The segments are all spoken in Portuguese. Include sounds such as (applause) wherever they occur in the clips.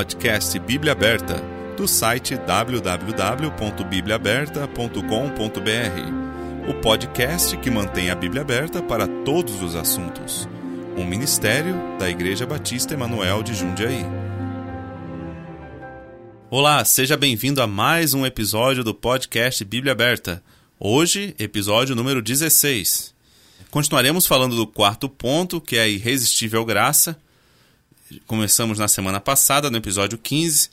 podcast Bíblia Aberta, do site www.bibliaaberta.com.br. O podcast que mantém a Bíblia aberta para todos os assuntos. Um ministério da Igreja Batista Emanuel de Jundiaí. Olá, seja bem-vindo a mais um episódio do podcast Bíblia Aberta. Hoje, episódio número 16. Continuaremos falando do quarto ponto, que é a irresistível graça. Começamos na semana passada, no episódio 15.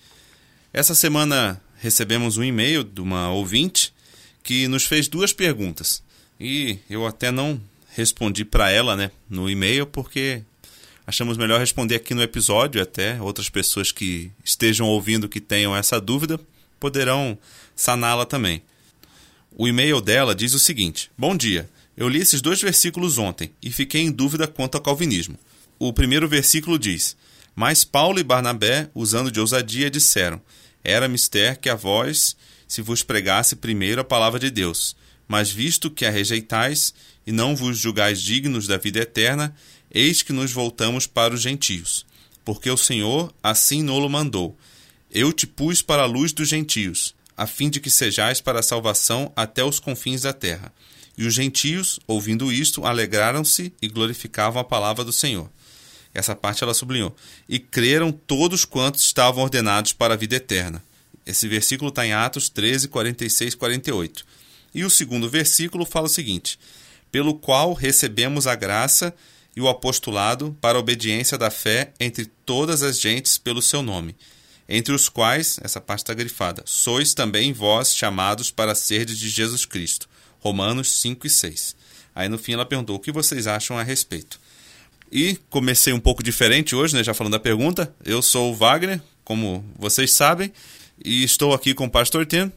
Essa semana recebemos um e-mail de uma ouvinte que nos fez duas perguntas. E eu até não respondi para ela né, no e-mail, porque achamos melhor responder aqui no episódio. Até outras pessoas que estejam ouvindo que tenham essa dúvida poderão saná-la também. O e-mail dela diz o seguinte: Bom dia. Eu li esses dois versículos ontem e fiquei em dúvida quanto ao calvinismo. O primeiro versículo diz: Mas Paulo e Barnabé, usando de ousadia, disseram: Era mister que a vós se vos pregasse primeiro a palavra de Deus. Mas visto que a rejeitais e não vos julgais dignos da vida eterna, eis que nos voltamos para os gentios. Porque o Senhor assim nolo mandou: Eu te pus para a luz dos gentios, a fim de que sejais para a salvação até os confins da terra. E os gentios, ouvindo isto, alegraram-se e glorificavam a palavra do Senhor. Essa parte ela sublinhou. E creram todos quantos estavam ordenados para a vida eterna. Esse versículo está em Atos 13, 46 48. E o segundo versículo fala o seguinte: Pelo qual recebemos a graça e o apostolado para a obediência da fé entre todas as gentes pelo seu nome, entre os quais, essa parte está grifada, sois também vós chamados para serdes de Jesus Cristo Romanos 5 e 6. Aí no fim ela perguntou o que vocês acham a respeito. E comecei um pouco diferente hoje, né, já falando da pergunta. Eu sou o Wagner, como vocês sabem, e estou aqui com o Pastor Tem.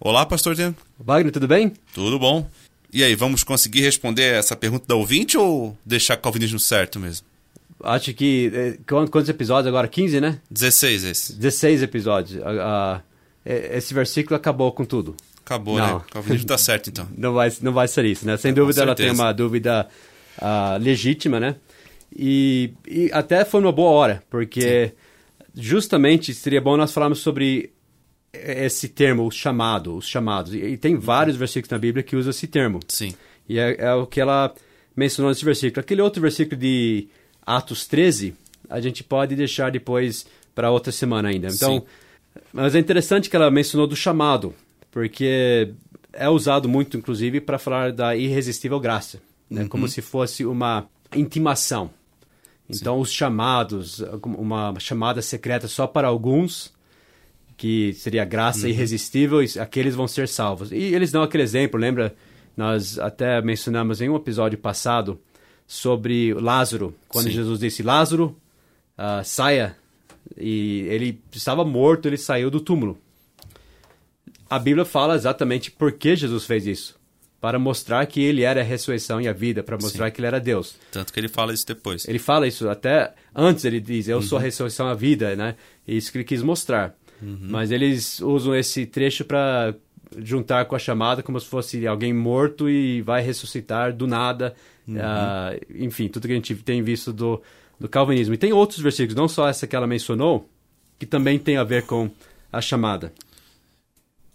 Olá, Pastor Tem. Wagner, tudo bem? Tudo bom. E aí, vamos conseguir responder essa pergunta da ouvinte ou deixar o calvinismo certo mesmo? Acho que. Eh, quantos episódios agora? 15, né? 16 esse. 16 episódios. Uh, esse versículo acabou com tudo. Acabou, né? não. né? O calvinismo está certo, então. (laughs) Não vai, não vai ser isso, né? Sem é, dúvida ela tem uma dúvida uh, legítima, né? E, e, até foi uma boa hora, porque Sim. justamente seria bom nós falarmos sobre esse termo, o chamado, os chamados. E, e tem vários versículos na Bíblia que usam esse termo. Sim. E é, é o que ela mencionou nesse versículo. Aquele outro versículo de Atos 13, a gente pode deixar depois para outra semana ainda. Então, Sim. mas é interessante que ela mencionou do chamado porque é usado muito, inclusive, para falar da irresistível graça, né? Uhum. como se fosse uma intimação. Então, Sim. os chamados, uma chamada secreta só para alguns, que seria graça uhum. irresistível, aqueles vão ser salvos. E eles dão aquele exemplo, lembra? Nós até mencionamos em um episódio passado sobre Lázaro, quando Sim. Jesus disse: Lázaro, uh, saia. E ele estava morto, ele saiu do túmulo a Bíblia fala exatamente por que Jesus fez isso. Para mostrar que ele era a ressurreição e a vida, para mostrar Sim. que ele era Deus. Tanto que ele fala isso depois. Ele fala isso até antes, ele diz: Eu uhum. sou a ressurreição e a vida, né? Isso que ele quis mostrar. Uhum. Mas eles usam esse trecho para juntar com a chamada como se fosse alguém morto e vai ressuscitar do nada. Uhum. Uh, enfim, tudo que a gente tem visto do, do calvinismo. E tem outros versículos, não só essa que ela mencionou, que também tem a ver com a chamada.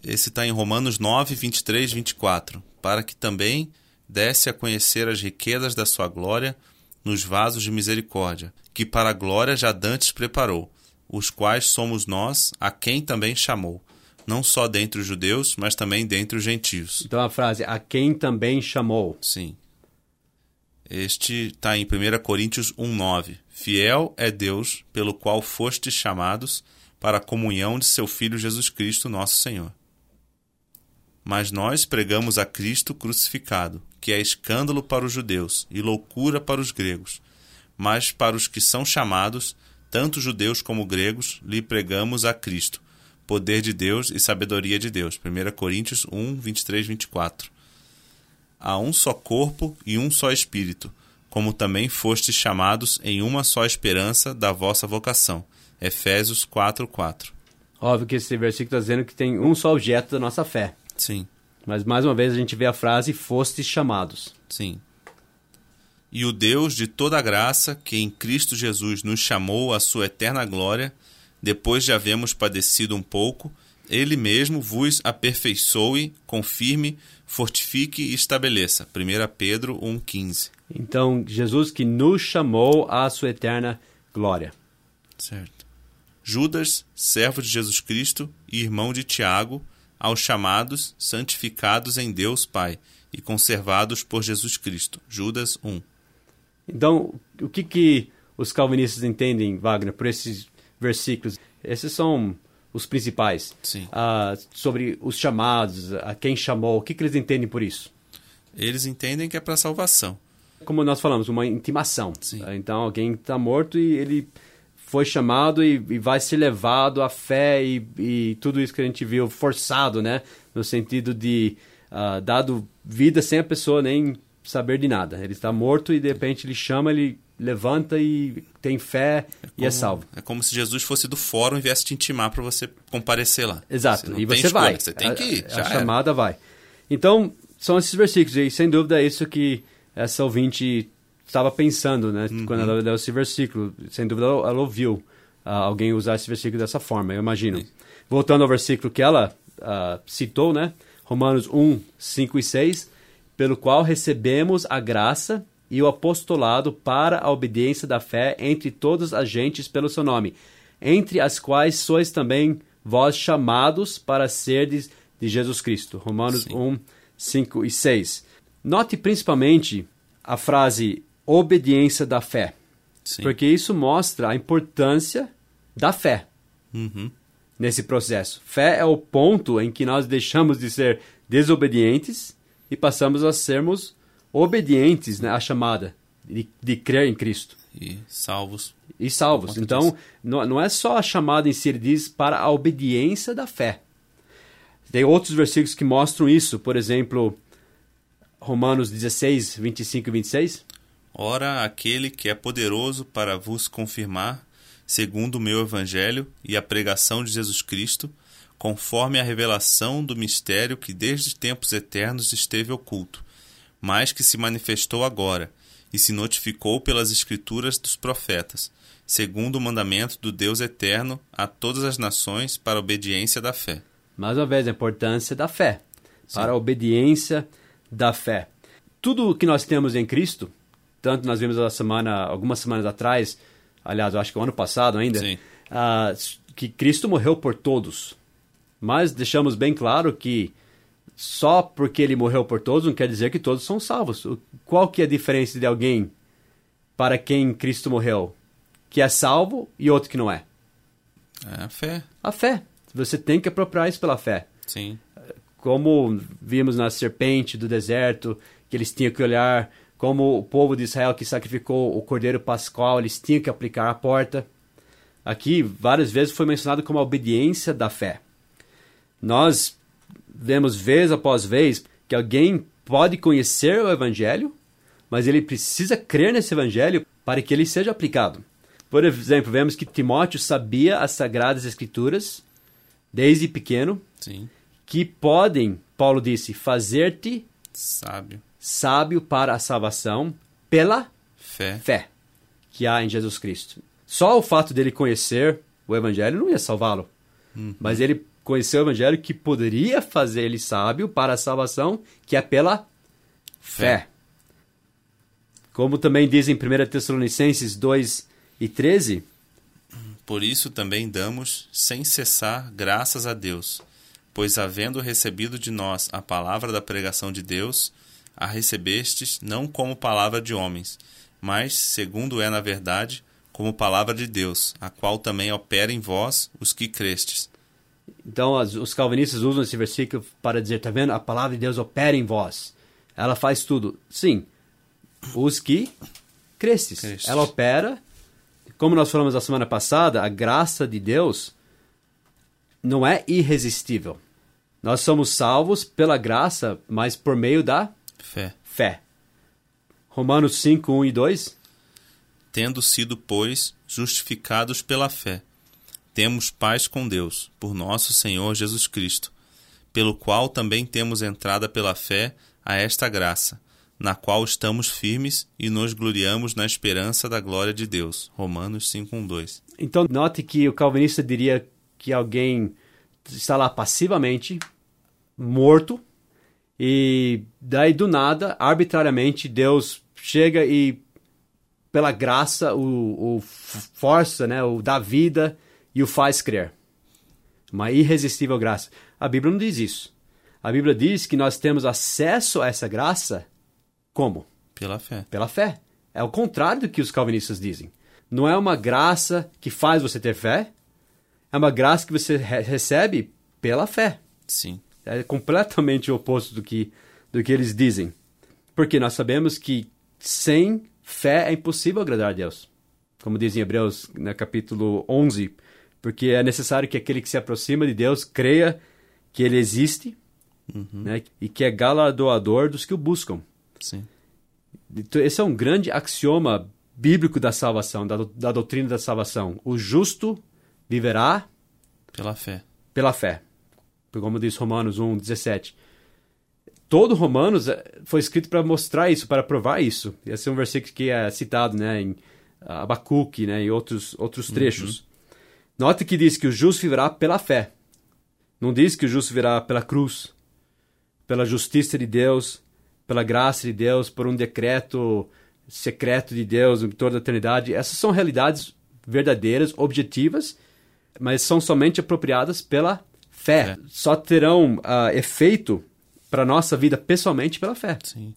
Esse está em Romanos 9, 23, 24. Para que também desse a conhecer as riquezas da sua glória nos vasos de misericórdia, que para a glória já dantes preparou, os quais somos nós, a quem também chamou, não só dentre os judeus, mas também dentre os gentios. Então a frase, a quem também chamou. Sim. Este está em 1 Coríntios 1,9. Fiel é Deus, pelo qual fostes chamados para a comunhão de seu Filho Jesus Cristo, nosso Senhor. Mas nós pregamos a Cristo crucificado, que é escândalo para os judeus e loucura para os gregos. Mas para os que são chamados, tanto judeus como gregos, lhe pregamos a Cristo, poder de Deus e sabedoria de Deus. 1 Coríntios 1, 23, 24. Há um só corpo e um só espírito, como também fostes chamados em uma só esperança da vossa vocação. Efésios 4, 4. Óbvio que esse versículo está dizendo que tem um só objeto da nossa fé. Sim. Mas mais uma vez a gente vê a frase fostes chamados. Sim. E o Deus de toda graça, que em Cristo Jesus nos chamou à sua eterna glória, depois de havermos padecido um pouco, ele mesmo vos aperfeiçoe, confirme, fortifique e estabeleça. 1 Pedro 1,15. Então, Jesus que nos chamou à sua eterna glória. Certo. Judas, servo de Jesus Cristo e irmão de Tiago, aos chamados, santificados em Deus Pai e conservados por Jesus Cristo. Judas 1. Então, o que, que os calvinistas entendem, Wagner, por esses versículos? Esses são os principais. Sim. Ah, sobre os chamados, a quem chamou, o que, que eles entendem por isso? Eles entendem que é para salvação. Como nós falamos, uma intimação. Sim. Então, alguém está morto e ele foi chamado e, e, vai ser levado à fé e, e, tudo isso que a gente viu forçado, né? No sentido de uh, dado vida sem a pessoa nem saber de nada. Ele está morto e de repente ele chama, ele levanta e tem fé é como, e é salvo. É como se Jesus fosse do fórum e viesse te intimar para você comparecer lá. Exato. Você e você escolha, vai. Você tem que ir. A, a chamada vai. Então, são esses versículos e sem dúvida é isso que essa ouvinte estava pensando, né? Uhum. Quando ela leu esse versículo. Sem dúvida, ela, ela ouviu uh, alguém usar esse versículo dessa forma, eu imagino. Sim. Voltando ao versículo que ela uh, citou, né? Romanos 1, 5 e 6. Pelo qual recebemos a graça e o apostolado para a obediência da fé entre todas as gentes pelo seu nome, entre as quais sois também vós chamados para serdes de Jesus Cristo. Romanos Sim. 1, 5 e 6. Note principalmente a frase obediência da fé. Sim. Porque isso mostra a importância da fé uhum. nesse processo. Fé é o ponto em que nós deixamos de ser desobedientes e passamos a sermos obedientes né, à chamada de, de crer em Cristo. E salvos. E salvos. Então, não, não é só a chamada em si, ele diz para a obediência da fé. Tem outros versículos que mostram isso. Por exemplo, Romanos 16, 25 e 26. Ora, aquele que é poderoso para vos confirmar, segundo o meu evangelho e a pregação de Jesus Cristo, conforme a revelação do mistério que desde tempos eternos esteve oculto, mas que se manifestou agora e se notificou pelas escrituras dos profetas, segundo o mandamento do Deus eterno a todas as nações para a obediência da fé. Mais uma vez, a importância da fé, Sim. para a obediência da fé. Tudo o que nós temos em Cristo tanto nós vimos a semana, algumas semanas atrás, aliás, eu acho que o ano passado ainda, uh, que Cristo morreu por todos. Mas deixamos bem claro que só porque ele morreu por todos não quer dizer que todos são salvos. Qual que é a diferença de alguém para quem Cristo morreu? Que é salvo e outro que não é? É a fé. A fé. Você tem que apropriar isso pela fé. Sim. Como vimos na serpente do deserto, que eles tinham que olhar como o povo de Israel que sacrificou o cordeiro pascual, eles tinham que aplicar a porta. Aqui, várias vezes foi mencionado como a obediência da fé. Nós vemos vez após vez que alguém pode conhecer o evangelho, mas ele precisa crer nesse evangelho para que ele seja aplicado. Por exemplo, vemos que Timóteo sabia as sagradas escrituras desde pequeno, Sim. que podem, Paulo disse, fazer-te sábio sábio para a salvação pela fé. fé que há em Jesus Cristo. Só o fato dele conhecer o Evangelho não ia salvá-lo, uhum. mas ele conheceu o Evangelho que poderia fazer ele sábio para a salvação, que é pela fé. fé. Como também diz em 1 Tessalonicenses 2 e 13. Por isso também damos, sem cessar, graças a Deus, pois havendo recebido de nós a palavra da pregação de Deus, a recebestes não como palavra de homens, mas, segundo é na verdade, como palavra de Deus, a qual também opera em vós os que crestes. Então, os calvinistas usam esse versículo para dizer, tá vendo? A palavra de Deus opera em vós. Ela faz tudo. Sim, os que crestes. crestes. Ela opera. Como nós falamos a semana passada, a graça de Deus não é irresistível. Nós somos salvos pela graça, mas por meio da Fé. Fé. Romanos 5, 1 e 2. Tendo sido, pois, justificados pela fé, temos paz com Deus, por nosso Senhor Jesus Cristo, pelo qual também temos entrada pela fé a esta graça, na qual estamos firmes e nos gloriamos na esperança da glória de Deus. Romanos 5, 1, 2. Então, note que o calvinista diria que alguém está lá passivamente, morto, e daí do nada, arbitrariamente, Deus chega e, pela graça, o, o força, né, o dá vida e o faz crer. Uma irresistível graça. A Bíblia não diz isso. A Bíblia diz que nós temos acesso a essa graça como? Pela fé. Pela fé. É o contrário do que os calvinistas dizem. Não é uma graça que faz você ter fé, é uma graça que você re recebe pela fé. Sim. É completamente o oposto do que, do que eles dizem. Porque nós sabemos que sem fé é impossível agradar a Deus. Como diz em Hebreus, no capítulo 11, porque é necessário que aquele que se aproxima de Deus creia que ele existe uhum. né, e que é galardoador dos que o buscam. Sim. Então, esse é um grande axioma bíblico da salvação, da, da doutrina da salvação. O justo viverá pela fé. Pela fé. Como diz Romanos 1, 17. Todo Romanos eh, foi escrito para mostrar isso, para provar isso. Esse é um versículo que é citado né, em Abacuque né, e outros, outros trechos. Uhum. Note que diz que o justo viverá pela fé. Não diz que o justo viverá pela cruz, pela justiça de Deus, pela graça de Deus, por um decreto secreto de Deus em toda a eternidade. Essas são realidades verdadeiras, objetivas, mas são somente apropriadas pela fé. É. Só terão uh, efeito para nossa vida pessoalmente pela fé. Sim.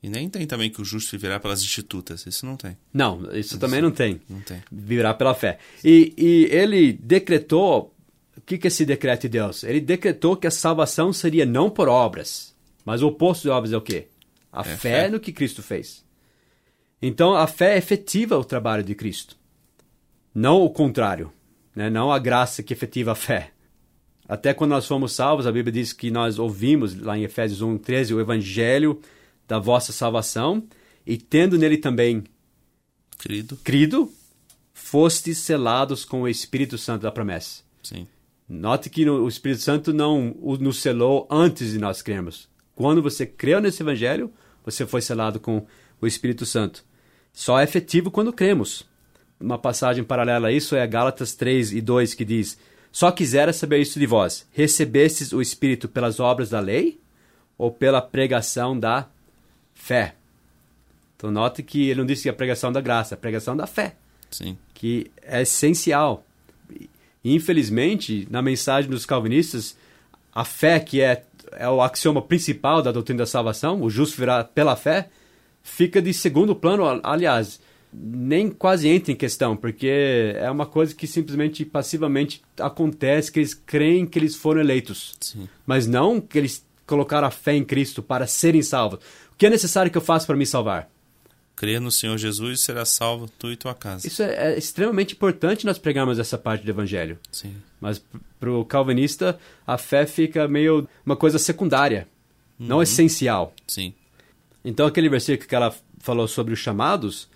E nem tem também que o justo viverá pelas institutas. Isso não tem. Não, isso, também não tem. Não tem. Viverá pela fé. E, e ele decretou. O que, que é esse decreto de Deus? Ele decretou que a salvação seria não por obras. Mas o oposto de obras é o quê? A é fé, fé no que Cristo fez. Então a fé é efetiva o trabalho de Cristo. Não o contrário. Né? Não a graça que efetiva a fé. Até quando nós fomos salvos, a Bíblia diz que nós ouvimos, lá em Efésios 1, 13, o evangelho da vossa salvação, e tendo nele também crido, crido fostes selados com o Espírito Santo da promessa. Sim. Note que no, o Espírito Santo não nos selou antes de nós crermos. Quando você creu nesse evangelho, você foi selado com o Espírito Santo. Só é efetivo quando cremos. Uma passagem paralela a isso é Gálatas 3 e 2 que diz: Só quisera saber isso de vós: recebestes o Espírito pelas obras da lei ou pela pregação da fé? Então note que ele não disse que é a pregação da graça, é a pregação da fé. Sim. Que é essencial. infelizmente, na mensagem dos calvinistas, a fé que é, é o axioma principal da doutrina da salvação, o justo virá pela fé, fica de segundo plano, aliás, nem quase entra em questão, porque é uma coisa que simplesmente passivamente acontece, que eles creem que eles foram eleitos, Sim. mas não que eles colocaram a fé em Cristo para serem salvos. O que é necessário que eu faça para me salvar? Crer no Senhor Jesus e será salvo tu e tua casa. Isso é, é extremamente importante nós pregarmos essa parte do Evangelho. Sim. Mas para o calvinista, a fé fica meio uma coisa secundária, uhum. não essencial. Sim. Então, aquele versículo que ela falou sobre os chamados,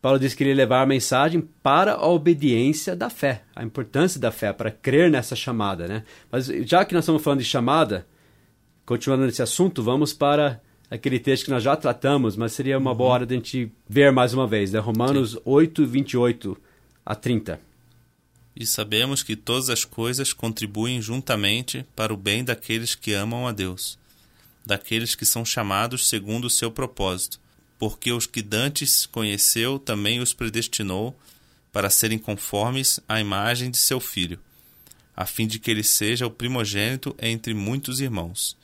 Paulo diz que ele levar a mensagem para a obediência da fé, a importância da fé, para crer nessa chamada, né? Mas já que nós estamos falando de chamada, continuando nesse assunto, vamos para aquele texto que nós já tratamos, mas seria uma boa hora de a gente ver mais uma vez, né? Romanos Sim. 8, 28 a 30. E sabemos que todas as coisas contribuem juntamente para o bem daqueles que amam a Deus daqueles que são chamados segundo o seu propósito, porque os que dantes conheceu também os predestinou para serem conformes à imagem de seu filho, a fim de que ele seja o primogênito entre muitos irmãos.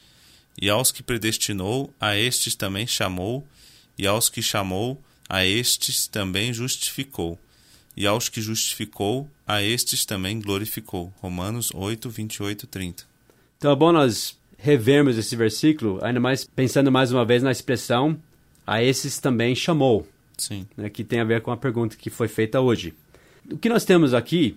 E aos que predestinou, a estes também chamou, e aos que chamou, a estes também justificou, e aos que justificou, a estes também glorificou. Romanos 8, 28 30. Então é bom nós revermos esse versículo, ainda mais pensando mais uma vez na expressão a esses também chamou. Sim. Né, que tem a ver com a pergunta que foi feita hoje. O que nós temos aqui,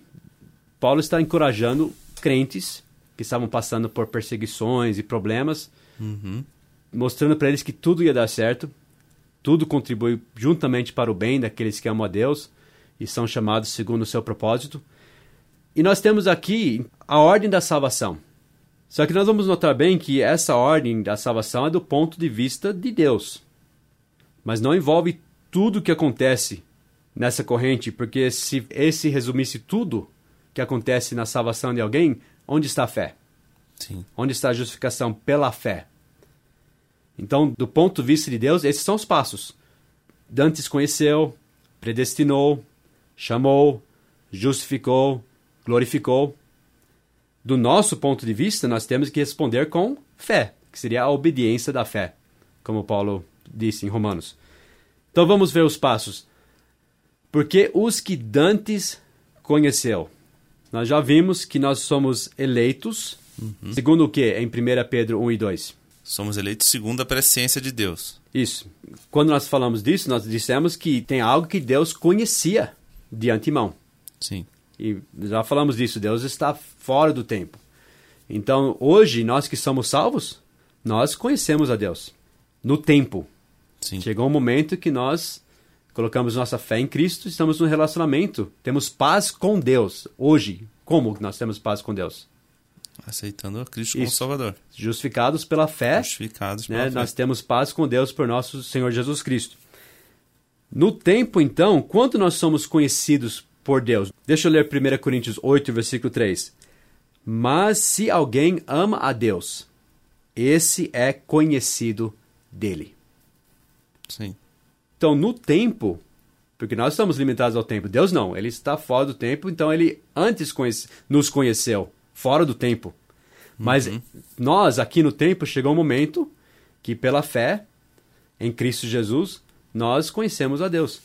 Paulo está encorajando crentes que estavam passando por perseguições e problemas, uhum. mostrando para eles que tudo ia dar certo, tudo contribui juntamente para o bem daqueles que amam a Deus e são chamados segundo o seu propósito. E nós temos aqui a ordem da salvação. Só que nós vamos notar bem que essa ordem da salvação é do ponto de vista de Deus. Mas não envolve tudo o que acontece nessa corrente, porque se esse resumisse tudo que acontece na salvação de alguém, onde está a fé? Sim. Onde está a justificação pela fé? Então, do ponto de vista de Deus, esses são os passos. Dantes conheceu, predestinou, chamou, justificou, glorificou. Do nosso ponto de vista, nós temos que responder com fé, que seria a obediência da fé, como Paulo disse em Romanos. Então vamos ver os passos. Porque os que dantes conheceu. Nós já vimos que nós somos eleitos, uhum. segundo o que? Em 1 Pedro 1 e 2. Somos eleitos segundo a presciência de Deus. Isso. Quando nós falamos disso, nós dissemos que tem algo que Deus conhecia de antemão. Sim. E já falamos disso, Deus está fora do tempo. Então, hoje, nós que somos salvos, nós conhecemos a Deus no tempo. Sim. Chegou um momento que nós colocamos nossa fé em Cristo, estamos no relacionamento, temos paz com Deus. Hoje, como nós temos paz com Deus? Aceitando a Cristo como Salvador. Justificados pela fé. Justificados pela né? fé. Nós temos paz com Deus por nosso Senhor Jesus Cristo. No tempo, então, quanto nós somos conhecidos por Deus? Deixa eu ler 1 Coríntios 8, versículo 3. Mas se alguém ama a Deus, esse é conhecido dele. Sim. Então, no tempo, porque nós estamos limitados ao tempo, Deus não, ele está fora do tempo, então ele antes conhece, nos conheceu, fora do tempo. Mas Uhum. nós, aqui no tempo, chegou um momento que, pela fé em Cristo Jesus, nós conhecemos a Deus.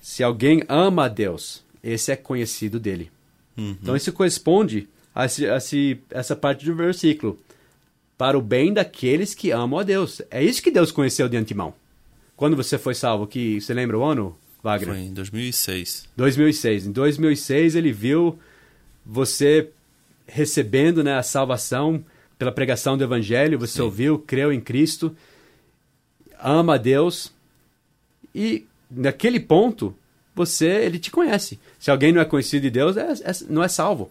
Se alguém ama a Deus, esse é conhecido dele. Uhum. Então, isso corresponde a, esse, a esse, essa parte do versículo. Para o bem daqueles que amam a Deus. É isso que Deus conheceu de antemão. Quando você foi salvo, que você lembra o ano, Wagner? Foi em 2006. 2006. Em 2006 ele viu você recebendo né, a salvação pela pregação do evangelho, você Sim. ouviu, creu em Cristo, ama a Deus e naquele ponto você ele te conhece. Se alguém não é conhecido de Deus, é, é- não é salvo.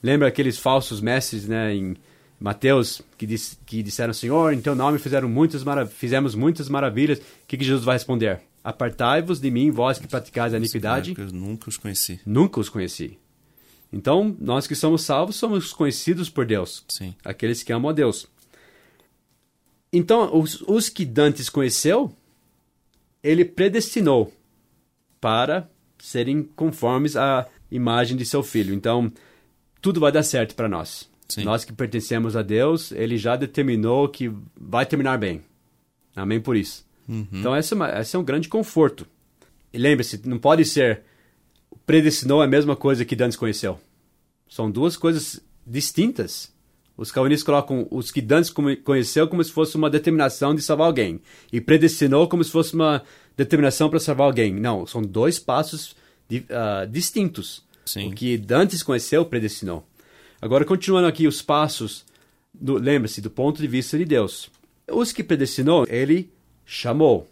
Lembra aqueles falsos mestres, né, em Mateus que, dis, que disseram Senhor, em teu nome fizeram muitas fizemos muitas maravilhas. O que, que Jesus vai responder? Apartai-vos de mim, vós que praticais a iniquidade, Eu nunca os conheci. nunca os conheci. Então, nós que somos salvos somos conhecidos por Deus, Sim. aqueles que amam a Deus. Então, os, os que Dantes conheceu, ele predestinou para serem conformes à imagem de seu filho. Então, tudo vai dar certo para nós. Sim. Nós que pertencemos a Deus, ele já determinou que vai terminar bem. Amém por isso. Uhum. Então, esse é, uma- esse é um grande conforto. E lembre-se, não pode ser predestinou é a mesma coisa que Dantes conheceu. São duas coisas distintas. Os calvinistas colocam os que Dantes conheceu como se fosse uma determinação de salvar alguém. E predestinou como se fosse uma determinação para salvar alguém. Não, são dois passos ah, distintos. Sim. O que Dantes conheceu, predestinou. Agora, continuando aqui os passos, lembre-se, do ponto de vista de Deus. Os que predestinou, ele chamou.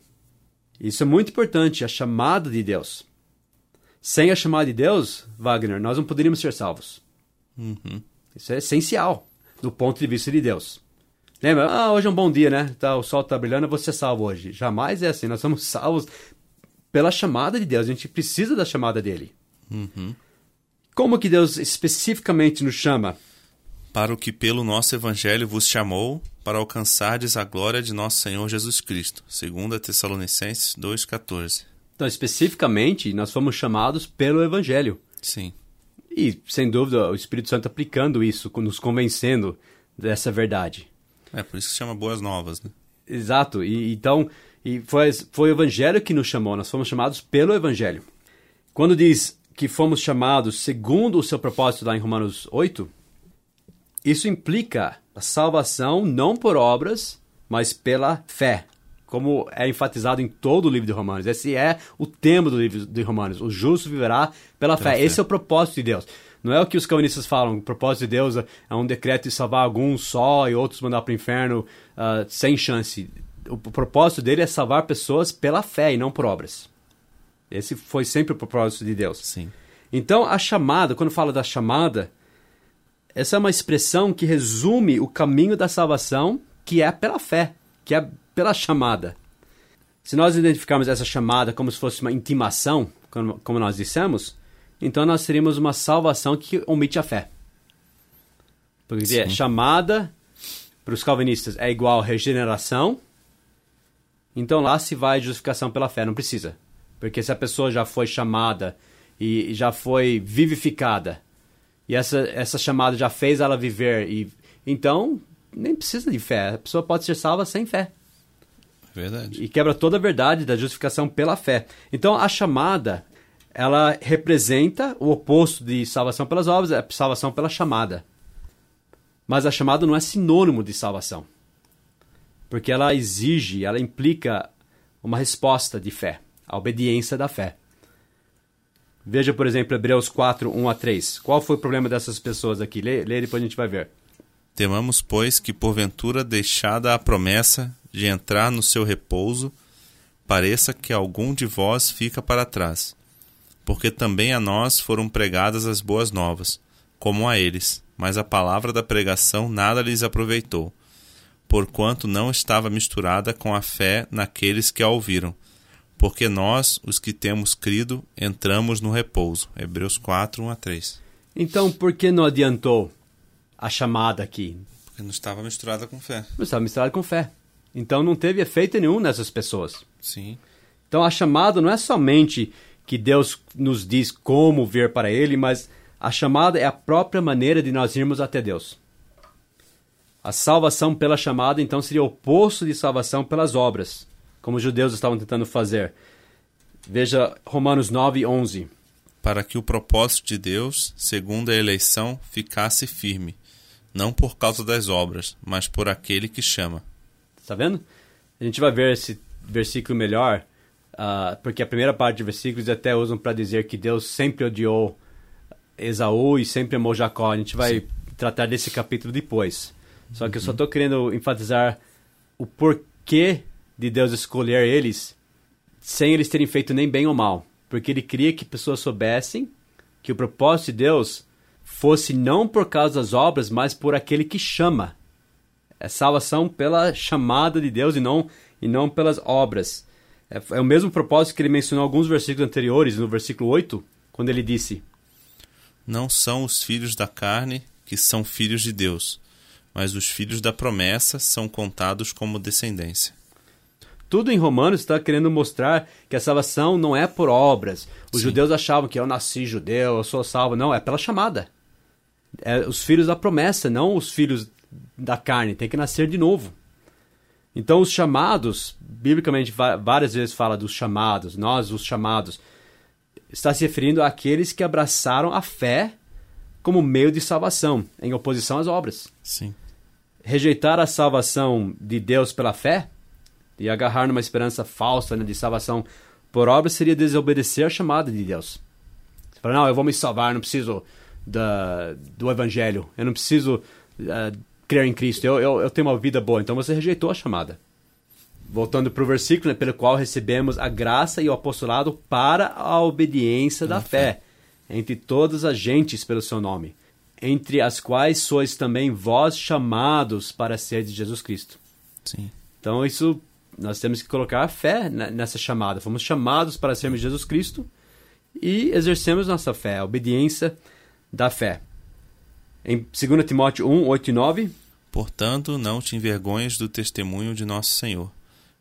Isso é muito importante, a chamada de Deus. Sem a chamada de Deus, Wagner, nós não poderíamos ser salvos. Uhum. Isso é essencial do ponto de vista de Deus. Lembra? Ah, hoje é um bom dia, né? Tá, o sol está brilhando, você é salvo hoje. Jamais é assim. Nós somos salvos pela chamada de Deus. A gente precisa da chamada dele. Uhum. Como que Deus especificamente nos chama? Para o que pelo nosso evangelho vos chamou, para alcançardes a glória de nosso Senhor Jesus Cristo. 2 Tessalonicenses 2,14. Então, especificamente, nós fomos chamados pelo Evangelho. Sim. E, sem dúvida, o Espírito Santo aplicando isso, nos convencendo dessa verdade. É por isso que chama Boas Novas, né? Exato. E então, e foi, foi o Evangelho que nos chamou. Nós fomos chamados pelo Evangelho. Quando diz que fomos chamados segundo o seu propósito lá em Romanos 8, isso implica a salvação não por obras, mas pela fé. Como é enfatizado em todo o livro de Romanos. Esse é o tema do livro de Romanos. O justo viverá pela, fé. Esse é o propósito de Deus. Não é o que os calvinistas falam. O propósito de Deus é um decreto de salvar alguns só e outros mandar para o inferno ah, sem chance. O propósito dele é salvar pessoas pela fé e não por obras. Esse foi sempre o propósito de Deus. Sim. Então, a chamada, quando fala da chamada, essa é uma expressão que resume o caminho da salvação, que é pela fé, que é pela chamada. Se nós identificarmos essa chamada como se fosse uma intimação, como, como nós dissemos, então nós teríamos uma salvação que omite a fé. Porque é chamada para os calvinistas é igual regeneração. Então lá se vai justificação pela fé, não precisa. Porque se a pessoa já foi chamada e já foi vivificada, e essa, essa chamada já fez ela viver, e então nem precisa de fé. A pessoa pode ser salva sem fé. Verdade. E quebra toda a verdade da justificação pela fé. Então a chamada, ela representa o oposto de salvação pelas obras, é salvação pela chamada. Mas a chamada não é sinônimo de salvação. Porque ela exige, ela implica uma resposta de fé, a obediência da fé. Veja, por exemplo, Hebreus 4, 1 a 3. Qual foi o problema dessas pessoas aqui? Lê, lê depois a gente vai ver. Temamos, pois, que porventura deixada a promessa de entrar no seu repouso, pareça que algum de vós fica para trás. Porque também a nós foram pregadas as boas novas, como a eles mas a palavra da pregação nada lhes aproveitou, porquanto não estava misturada com a fé naqueles que a ouviram. Porque nós, os que temos crido, entramos no repouso. Hebreus 4, 1 a 3. Então, por que não adiantou a chamada aqui? Porque não estava misturada com fé. Não estava misturada com fé. Então não teve efeito nenhum nessas pessoas. Sim. Então a chamada não é somente que Deus nos diz como ver para Ele, mas a chamada é a própria maneira de nós irmos até Deus. A salvação pela chamada, então, seria o oposto de salvação pelas obras, como os judeus estavam tentando fazer. Veja Romanos 9, 11. Para que o propósito de Deus, segundo a eleição, ficasse firme, não por causa das obras, mas por aquele que chama. Está vendo? A gente vai ver esse versículo melhor, uh, porque a primeira parte de versículos até usam para dizer que Deus sempre odiou Esaú e sempre amou Jacó. A gente vai Sim. tratar desse capítulo depois. Só que eu só estou querendo enfatizar o porquê de Deus escolher eles sem eles terem feito nem bem ou mal. Porque ele queria que pessoas soubessem que o propósito de Deus fosse não por causa das obras, mas por aquele que chama. É salvação pela chamada de Deus e não, e não pelas obras. É, é o mesmo propósito que ele mencionou em alguns versículos anteriores, no versículo 8, quando ele disse: não são os filhos da carne que são filhos de Deus, mas os filhos da promessa são contados como descendência. Tudo em Romanos está querendo mostrar que a salvação não é por obras. Os Sim. judeus achavam que eu nasci judeu, eu sou salvo. Não, é pela chamada. É os filhos da promessa, não os filhos da carne. Tem que nascer de novo. Então, os chamados, biblicamente, várias vezes fala dos chamados, nós, os chamados está se referindo àqueles que abraçaram a fé como meio de salvação, em oposição às obras. Sim. Rejeitar a salvação de Deus pela fé e agarrar numa esperança falsa né, de salvação por obras seria desobedecer a chamada de Deus. Você fala, não, eu vou me salvar, não preciso da, do evangelho, eu não preciso uh, crer em Cristo, eu, eu, eu tenho uma vida boa. Então você rejeitou a chamada voltando para o versículo, né, pelo qual recebemos a graça e o apostolado para a obediência da fé, fé, entre todas as gentes pelo seu nome, entre as quais sois também vós chamados para ser de Jesus Cristo. Sim. Então isso nós temos que colocar a fé nessa chamada. Fomos chamados para sermos Jesus Cristo e exercemos nossa fé, a obediência da fé. Em 2 Timóteo 1, 8 e 9. Portanto, não te envergonhes do testemunho de nosso Senhor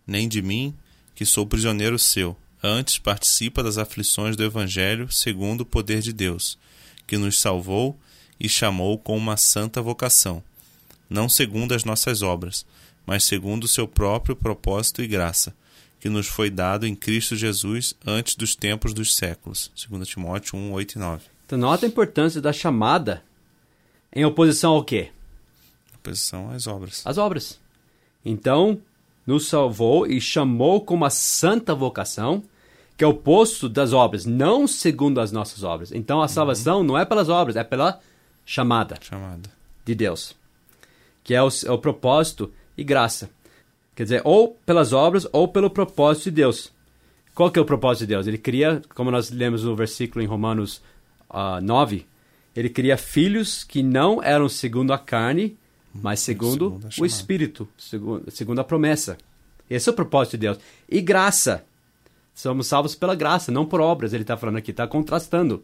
nem de mim, que sou prisioneiro seu. Antes participa das aflições do Evangelho segundo o poder de Deus, que nos salvou e chamou com uma santa vocação, não segundo as nossas obras, mas segundo o seu próprio propósito e graça, que nos foi dado em Cristo Jesus antes dos tempos dos séculos. 2 Timóteo 1, 8 e 9. Então, nota a importância da chamada em oposição ao quê? Oposição às obras. Às obras. Então, nos salvou e chamou com uma santa vocação, que é o oposto das obras, não segundo as nossas obras. Então a salvação uhum. não é pelas obras, é pela chamada, chamada. de Deus, que é o, é o propósito e graça. Quer dizer, ou pelas obras ou pelo propósito de Deus. Qual que é o propósito de Deus? Ele cria, como nós lemos no versículo em Romanos uh, ah, 9, ele cria filhos que não eram segundo a carne, mas segundo, o Espírito, segundo, segundo a promessa. Esse é o propósito de Deus. E graça. Somos salvos pela graça, não por obras. Ele está falando aqui, está contrastando.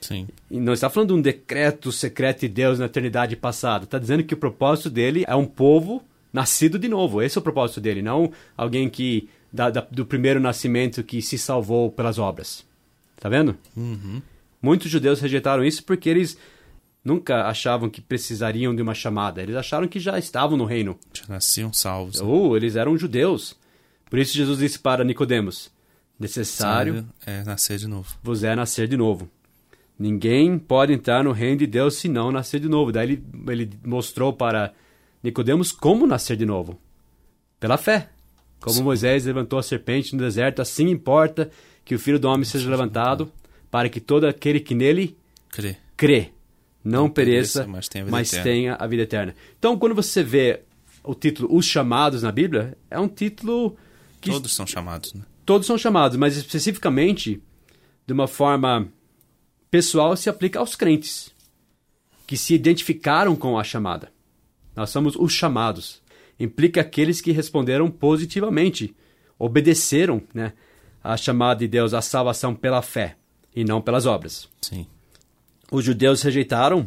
Sim. E não está falando de um decreto secreto de Deus na eternidade passada. Está dizendo que o propósito dele é um povo nascido de novo. Esse é o propósito dele, não alguém que da, da, do primeiro nascimento que se salvou pelas obras. Tá vendo? Uhum. Muitos judeus rejeitaram isso porque eles nunca achavam que precisariam de uma chamada. Eles acharam que já estavam no reino. Já nasciam salvos. Ou eles eram judeus. Por isso Jesus disse para Nicodemos: necessário é nascer de novo. vos é nascer de novo. Ninguém pode entrar no reino de Deus se não nascer de novo. Daí ele, ele mostrou para Nicodemos como nascer de novo. Pela fé. Como Sim. Moisés levantou a serpente no deserto, assim importa que o Filho do Homem seja levantado, para que todo aquele que nele Crê. crê não, Não pereça, pereça, mas tenha a vida mas eterna. tenha a vida eterna. Então, quando você vê o título Os Chamados na Bíblia, é um título que Todos são chamados, né? todos são chamados, mas especificamente, de uma forma pessoal, se aplica aos crentes que se identificaram com a chamada. Nós somos os chamados. Implica aqueles que responderam positivamente, obedeceram né, à chamada de Deus, à salvação pela fé e não pelas obras. Sim. Os judeus rejeitaram,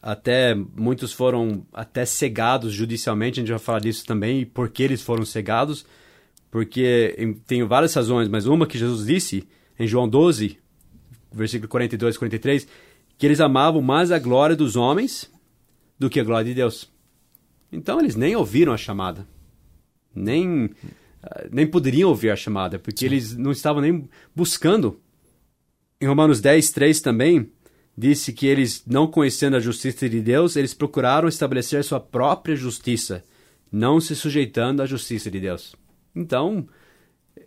até muitos foram até cegados judicialmente, a gente vai falar disso também, e por que eles foram cegados, porque em- tem várias razões, mas uma que Jesus disse em João 12, versículo 42 e 43, que eles amavam mais a glória dos homens do que a glória de Deus. Então eles nem ouviram a chamada, nem, ah, nem poderiam ouvir a chamada, porque eles não estavam nem buscando em Romanos 10, 3 também, disse que eles, não conhecendo a justiça de Deus, eles procuraram estabelecer sua própria justiça, não se sujeitando à justiça de Deus. Então,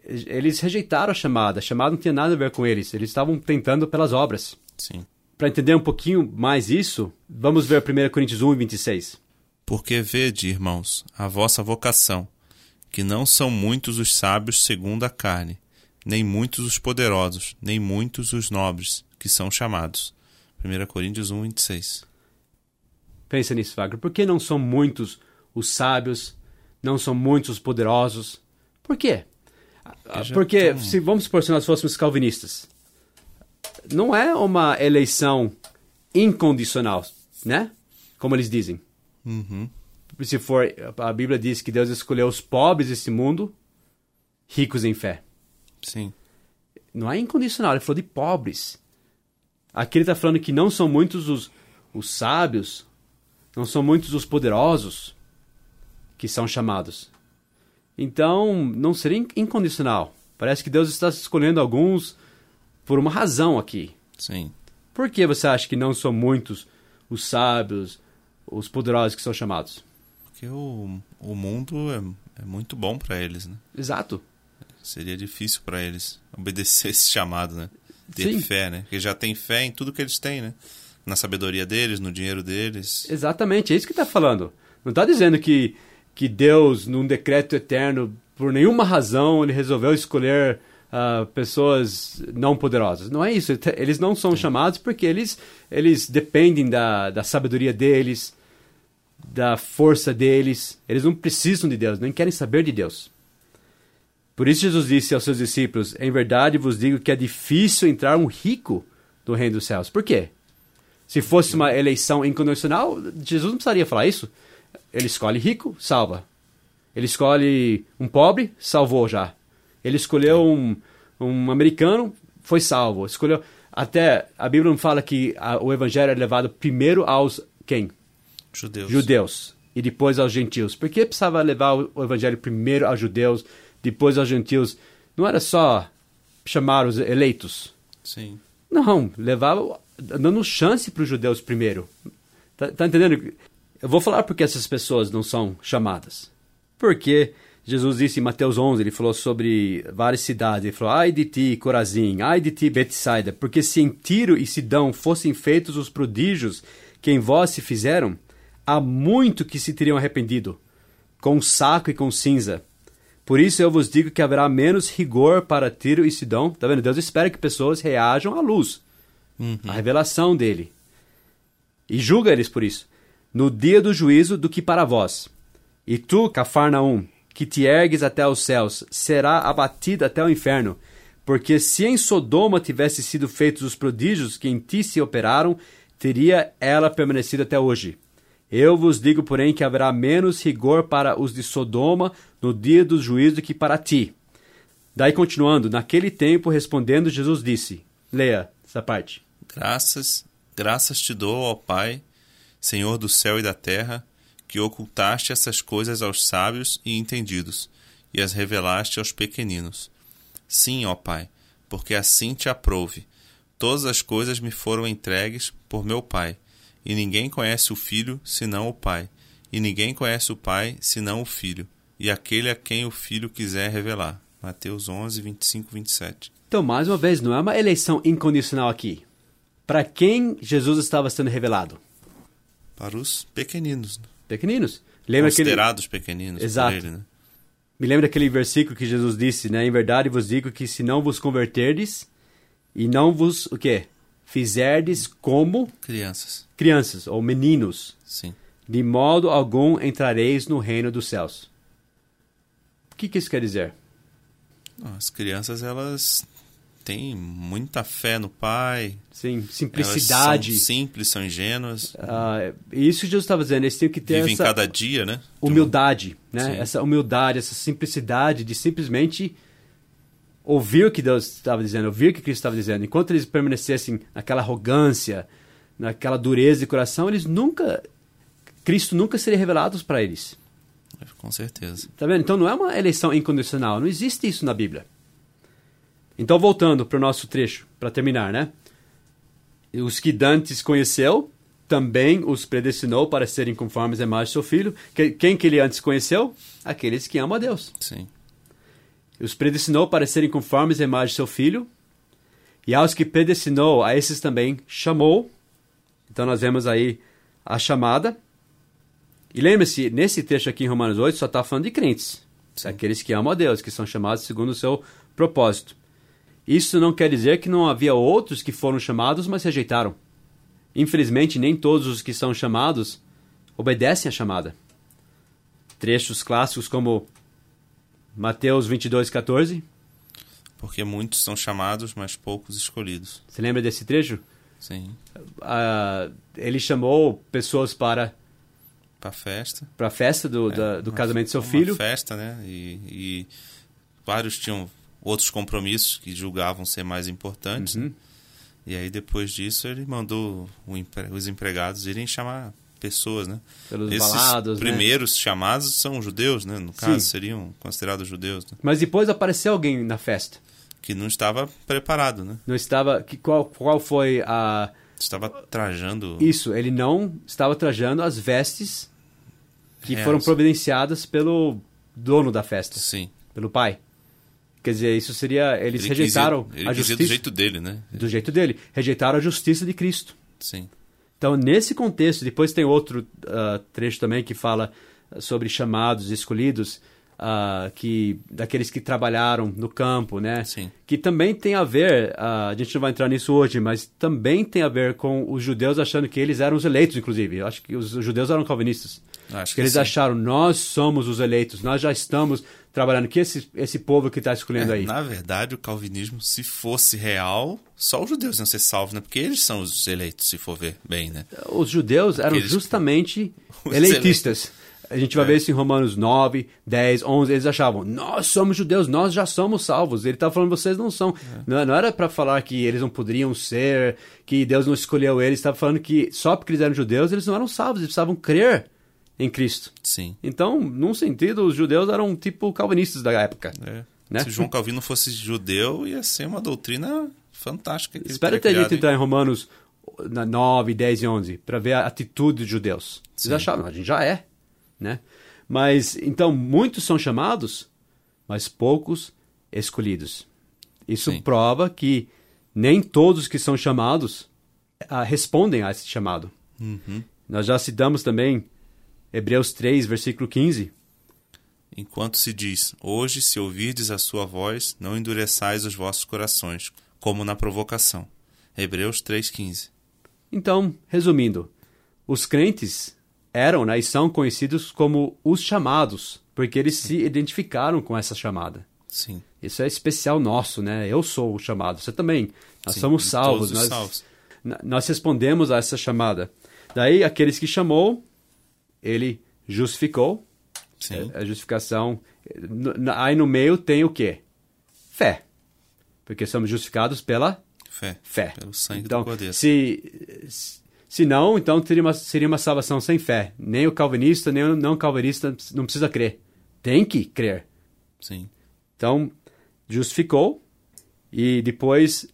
eles rejeitaram a chamada. A chamada não tinha nada a ver com eles. Eles estavam tentando pelas obras. Sim. Para entender um pouquinho mais isso, vamos ver 1 Coríntios 1 e 26. Porque vede, irmãos, a vossa vocação, que não são muitos os sábios segundo a carne, nem muitos os poderosos, nem muitos os nobres, que são chamados. 1 Coríntios 1, 26. Pensa nisso, Wagner. Por que não são muitos os sábios? Não são muitos os poderosos? Por quê? Porque, tão- se vamos supor, se nós fôssemos calvinistas, não é uma eleição incondicional, né? Como eles dizem. Uhum. Se for, a Bíblia diz que Deus escolheu os pobres desse mundo, ricos em fé. Sim. Não é incondicional, ele falou de pobres. Aqui ele está falando que não são muitos os, os sábios, não são muitos os poderosos que são chamados. Então, não seria in- incondicional. Parece que Deus está escolhendo alguns por uma razão aqui. Sim. Por que você acha que não são muitos os sábios, os poderosos que são chamados? Porque o, o mundo é, é muito bom para eles, né? Exato. Seria difícil para eles obedecer (laughs) esse chamado, né? Ter Sim. fé, né? Porque já tem fé em tudo que eles têm, né? Na sabedoria deles, no dinheiro deles. Exatamente, é isso que está falando. Não está dizendo que, que Deus, num decreto eterno, por nenhuma razão, ele resolveu escolher ah, pessoas não poderosas. Não é isso. Ele Eles não são chamados porque eles, eles dependem da, da sabedoria deles, da força deles. Eles não precisam de Deus, nem querem saber de Deus. Por isso Jesus disse aos seus discípulos: Em verdade vos digo que é difícil entrar um rico no reino dos céus. Por quê? Se fosse uma eleição incondicional, Jesus não precisaria falar isso. Ele escolhe rico, salva. Ele escolhe um pobre, salvou já. Ele escolheu um, um americano, foi salvo. Escolheu até a Bíblia não fala que a- o evangelho é levado primeiro aos quem? Judeus. Judeus e depois aos gentios. Por que precisava levar o o evangelho primeiro aos judeus, depois aos gentios? Não era só chamar os eleitos. Sim. Não, levava dando chance para os judeus primeiro. Tá, tá entendendo? Eu vou falar porque essas pessoas não são chamadas. Porque Jesus disse em Mateus 11, ele falou sobre várias cidades. Ele falou, ai de ti, Corazim, ai de ti, Betsaida, porque se em Tiro e Sidão fossem feitos os prodígios que em vós se fizeram, há muito que se teriam arrependido, com saco e com cinza. Por isso eu vos digo que haverá menos rigor para Tiro e Sidão. Tá vendo? Deus espera que pessoas reajam à luz, à revelação dele. E julga eles por isso. No dia do juízo do que para vós. E tu, Cafarnaum, que te ergues até os céus, será abatida até o inferno. Porque se em Sodoma tivesse sido feitos os prodígios que em ti se operaram, teria ela permanecido até hoje. Eu vos digo, porém, que haverá menos rigor para os de Sodoma no dia do juízo que para ti. Daí continuando, naquele tempo, respondendo, Jesus disse: Leia essa parte. Graças, graças te dou, ó Pai, Senhor do céu e da terra, que ocultaste essas coisas aos sábios e entendidos, e as revelaste aos pequeninos. Sim, ó Pai, porque assim te aprouve. Todas as coisas me foram entregues por meu Pai, e ninguém conhece o Filho senão o Pai, e ninguém conhece o Pai senão o Filho, e aquele a quem o Filho quiser revelar. Mateus 11, 25, 27. Então, mais uma vez, não é uma eleição incondicional aqui. Para quem Jesus estava sendo revelado? Para os pequeninos. Pequeninos. Lembra Considerados aquele... pequeninos Exato. Ele, né? Me lembra daquele versículo que Jesus disse, né? Em verdade vos digo que se não vos converterdes e não vos, o quê? Fizerdes como... Crianças. Crianças, ou meninos. Sim. De modo algum entrareis no reino dos céus. O que, que isso quer dizer? As crianças, elas têm muita fé no Pai. Sim, simplicidade. Elas são simples, são ingênuas. Ah, isso que Jesus estava dizendo, eles têm que ter Vivem essa cada dia, né? De humildade, uma- né? Sim. Essa humildade, essa simplicidade de simplesmente ouvir o que Deus estava dizendo, ouvir o que Cristo estava dizendo. Enquanto eles permanecessem naquela arrogância, naquela dureza de coração, eles nunca Cristo nunca seria revelado para eles. Com certeza. Tá vendo? Então não é uma eleição incondicional, não existe isso na Bíblia. Então voltando para o nosso trecho, para terminar, né? Os que dantes conheceu, também os predestinou para serem conformes à imagem do seu filho. Que- Quem que ele antes conheceu? Aqueles que amam a Deus. Sim. Os predestinou para serem conformes à imagem do seu filho. E aos que predestinou, a esses também chamou. Então nós vemos aí a chamada. E lembre-se, nesse texto aqui em Romanos 8 só está falando de crentes. Aqueles que amam a Deus, que são chamados segundo o seu propósito. Isso não quer dizer que não havia outros que foram chamados, mas rejeitaram. Infelizmente, nem todos os que são chamados obedecem à chamada. Trechos clássicos como Mateus 22, 14. Porque muitos são chamados, mas poucos escolhidos. Você lembra desse trecho? Sim. Ah, ele chamou pessoas para Para festa. para a festa do, da- do Uma- casamento do seu uma filho. festa, né? E, e vários tinham outros compromissos que julgavam ser mais importantes. Uhum. E aí, depois disso, ele mandou empre- os empregados irem chamar pessoas, né? Pelos Esses balados, né? primeiros chamados são judeus, né? No caso, Sim. seriam considerados judeus, né? Mas depois apareceu alguém na festa. Que não estava preparado, né? Não estava. Que, qual, qual foi a. Estava trajando... Isso, ele não estava trajando as vestes que Reais. foram providenciadas pelo dono da festa, Sim. pelo pai. Quer dizer, isso seria. Eles Ele rejeitaram quis ele a justiça. do jeito dele, né? do jeito dele. Rejeitaram a justiça de Cristo. Sim. Então, nesse contexto, depois tem outro ah, trecho também que fala sobre chamados escolhidos, ah, que daqueles que trabalharam no campo, né? Sim. Que também tem a ver, ah, a gente não vai entrar nisso hoje, mas também tem a ver com os judeus achando que eles eram os eleitos, inclusive. Eu acho que os judeus eram calvinistas. Acho que que eles sim. acharam, nós somos os eleitos, nós já estamos trabalhando. Que esse, esse povo que está escolhendo É, aí? Na verdade, o calvinismo, se fosse real, só os judeus iam ser salvos, né? Porque eles são os eleitos, se for ver bem, né? Os judeus eram Aqueles- justamente (laughs) eleitistas. A gente vai É. ver isso em Romanos 9, 10, 11. Eles achavam, nós somos judeus, nós já somos salvos. Ele estava falando, vocês não são. É. Não, não era para falar que eles não poderiam ser, que Deus não escolheu eles. Estava falando que só porque eles eram judeus, eles não eram salvos. Eles precisavam crer em Cristo. Sim. Então, num sentido, os judeus eram tipo calvinistas da época. É. Né? Se João Calvino fosse judeu, ia ser uma doutrina fantástica. Espero ter hein? entrar em Romanos na 9, 10 e 11 para ver a atitude dos judeus. Sim. Eles achavam, a gente já é, né? Mas então muitos são chamados, mas poucos escolhidos. Isso Sim. prova que nem todos que são chamados ah, respondem a esse chamado. Uhum. Nós já citamos também Hebreus 3, versículo 15. Enquanto se diz, hoje, se ouvirdes a sua voz, não endureçais os vossos corações, como na provocação. Hebreus 3,15. Então, resumindo, os crentes eram né, e são conhecidos como os chamados, porque eles se identificaram com essa chamada. Sim. Isso é especial nosso, né? Eu sou o chamado, você também. Nós Sim, somos salvos. Nós, salvos. nós respondemos a essa chamada. Daí, aqueles que chamou, ele justificou. Sim. A justificação. Aí no meio tem o quê? Fé. Porque somos justificados pela fé. fé. Pelo sangue então, do Cordeiro. Se, se não, então seria uma, seria uma salvação sem fé. Nem o calvinista, nem o não calvinista não precisa crer. Tem que crer. Sim. Então, justificou e depois,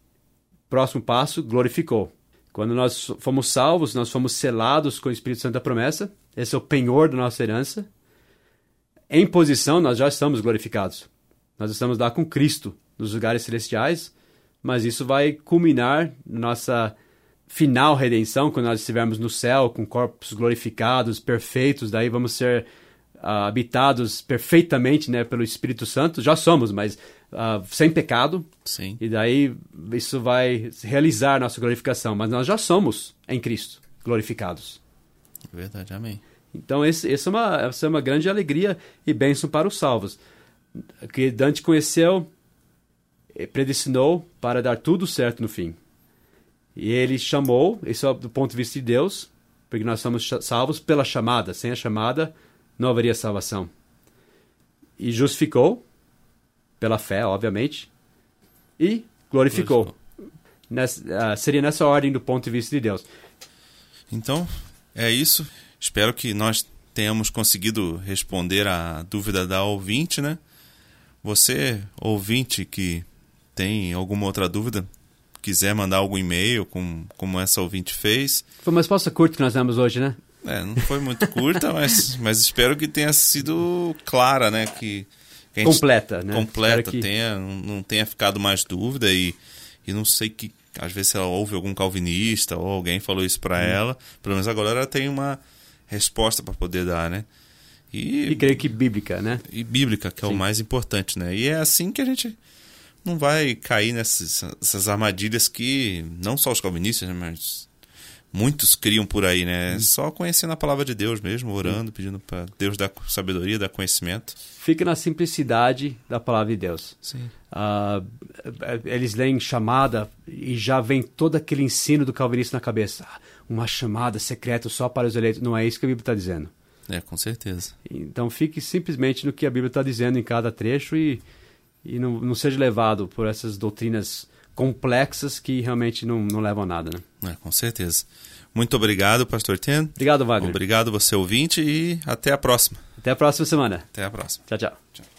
próximo passo, glorificou. Quando nós fomos salvos, nós fomos selados com o Espírito Santo da promessa. Esse é o penhor da nossa herança. Em posição, nós já estamos glorificados. Nós estamos lá com Cristo nos lugares celestiais, mas isso vai culminar na nossa final redenção, quando nós estivermos no céu com corpos glorificados, perfeitos, daí vamos ser uh, habitados perfeitamente né, pelo Espírito Santo. Já somos, mas uh, sem pecado. Sim. E daí isso vai realizar nossa glorificação. Mas nós já somos em Cristo glorificados. Verdade, amém. Então, esse, essa, é uma, essa é uma grande alegria e bênção para os salvos. Que Dante conheceu, predestinou para dar tudo certo no fim. E ele chamou, isso é do ponto de vista de Deus, porque nós somos salvos pela chamada. Sem a chamada, não haveria salvação. E justificou, pela fé, obviamente, e glorificou. Nessa, uh, seria nessa ordem do ponto de vista de Deus. Então, é isso. Espero que nós tenhamos conseguido responder a dúvida da ouvinte, né? Você, ouvinte, que tem alguma outra dúvida, quiser mandar algum e-mail, com, como essa ouvinte fez. Foi uma resposta curta que nós demos hoje, né? É, não foi muito curta, (laughs) mas, mas espero que tenha sido clara, né? Que, que completa, né? Completa, que... tenha, não tenha ficado mais dúvida e, e não sei que às vezes ela ouve algum calvinista ou alguém falou isso para hum. ela, pelo menos agora ela tem uma resposta para poder dar, né? E, e creio que bíblica, né? E bíblica, que é Sim. o mais importante, né? E é assim que a gente não vai cair nessas, armadilhas que não só os calvinistas, né, mas muitos criam por aí, né? Hum. Só conhecendo a palavra de Deus mesmo, orando, hum. pedindo para Deus dar sabedoria, dar conhecimento. Fica na simplicidade da palavra de Deus. Sim. Uh, eles leem chamada e já vem todo aquele ensino do calvinista na cabeça. Ah, uma chamada secreta só para os eleitos. Não é isso que a Bíblia está dizendo. É, com certeza. Então fique simplesmente no que a Bíblia está dizendo em cada trecho e, e não, não seja levado por essas doutrinas complexas que realmente não, não levam a nada, né? É, com certeza. Muito obrigado, Pastor Ten. Obrigado, Wagner. Obrigado você, ouvinte, e até a próxima. Até a próxima semana. Até a próxima. Tchau, tchau. tchau.